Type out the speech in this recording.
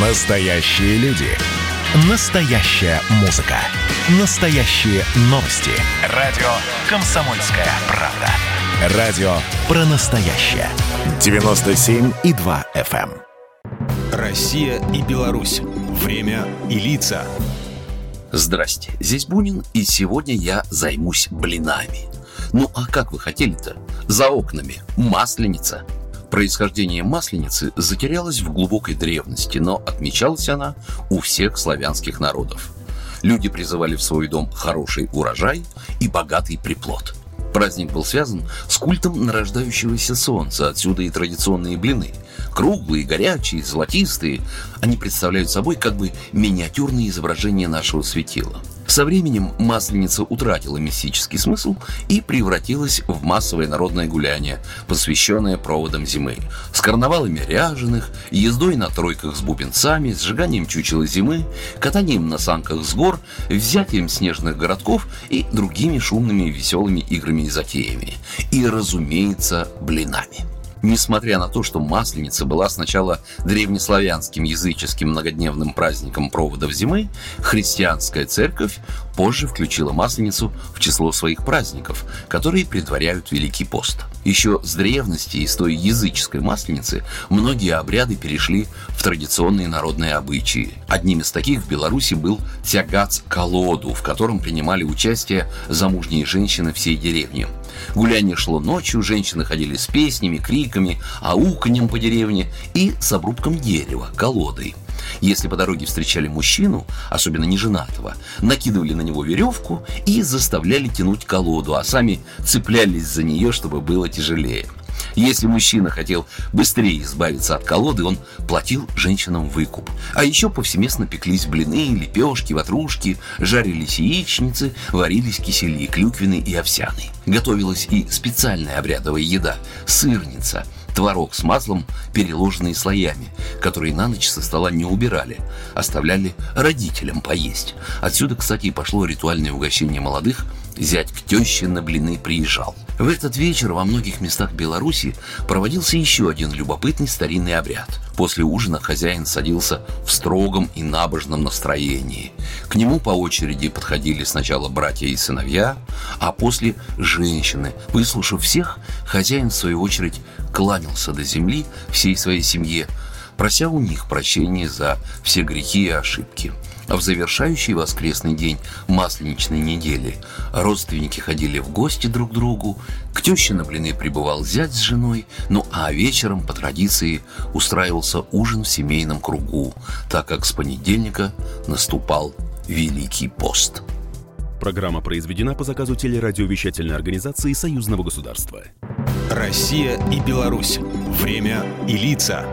Настоящие люди. Настоящая музыка. Настоящие новости. Радио «Комсомольская правда». Радио про настоящее. 97,2 FM. эм. Россия и Беларусь. Время и лица. Здрасте, здесь Бунин, и сегодня я займусь блинами. Ну а как вы хотели-то? За окнами масленица. Происхождение масленицы затерялось в глубокой древности, но отмечалась она у всех славянских народов. Люди призывали в свой дом хороший урожай и богатый приплод. Праздник был связан с культом нарождающегося солнца, отсюда и традиционные блины. Круглые, горячие, золотистые, они представляют собой как бы миниатюрные изображения нашего светила. Со временем масленица утратила мистический смысл и превратилась в массовое народное гуляние, посвященное проводам зимы. С карнавалами ряженых, ездой на тройках с бубенцами, сжиганием чучела зимы, катанием на санках с гор, взятием снежных городков и другими шумными веселыми играми и затеями. И, разумеется, блинами. Несмотря на то, что Масленица была сначала древнеславянским языческим многодневным праздником проводов зимы, христианская церковь позже включила Масленицу в число своих праздников, которые предваряют Великий пост. Еще с древности из той языческой Масленицы многие обряды перешли в традиционные народные обычаи. Одним из таких в Беларуси был тягац колоду, в котором принимали участие замужние женщины всей деревни. Гуляние шло ночью, женщины ходили с песнями, криками, ауканьем по деревне и с обрубком дерева, колодой. Если по дороге встречали мужчину, особенно неженатого, накидывали на него веревку и заставляли тянуть колоду, а сами цеплялись за нее, чтобы было тяжелее. Если мужчина хотел быстрее избавиться от колоды, он платил женщинам выкуп. А еще повсеместно пеклись блины, лепешки, ватрушки, жарились яичницы, варились кисели, клюквенный и овсяный. Готовилась и специальная обрядовая еда – сырница – творог с маслом, переложенный слоями, которые на ночь со стола не убирали, оставляли родителям поесть. Отсюда, кстати, и пошло ритуальное угощение молодых – зять к теще на блины приезжал. В этот вечер во многих местах Беларуси проводился еще один любопытный старинный обряд. После ужина хозяин садился в строгом и набожном настроении. К нему по очереди подходили сначала братья и сыновья, а после женщины. Выслушав всех, хозяин в свою очередь кланялся до земли всей своей семье, прося у них прощения за все грехи и ошибки. А в завершающий воскресный день масленичной недели родственники ходили в гости друг к другу, к теще на блины прибывал зять с женой, ну а вечером, по традиции, устраивался ужин в семейном кругу, так как с понедельника наступал Великий пост. Программа произведена по заказу телерадиовещательной организации Союзного государства. Россия и Беларусь. Время и лица.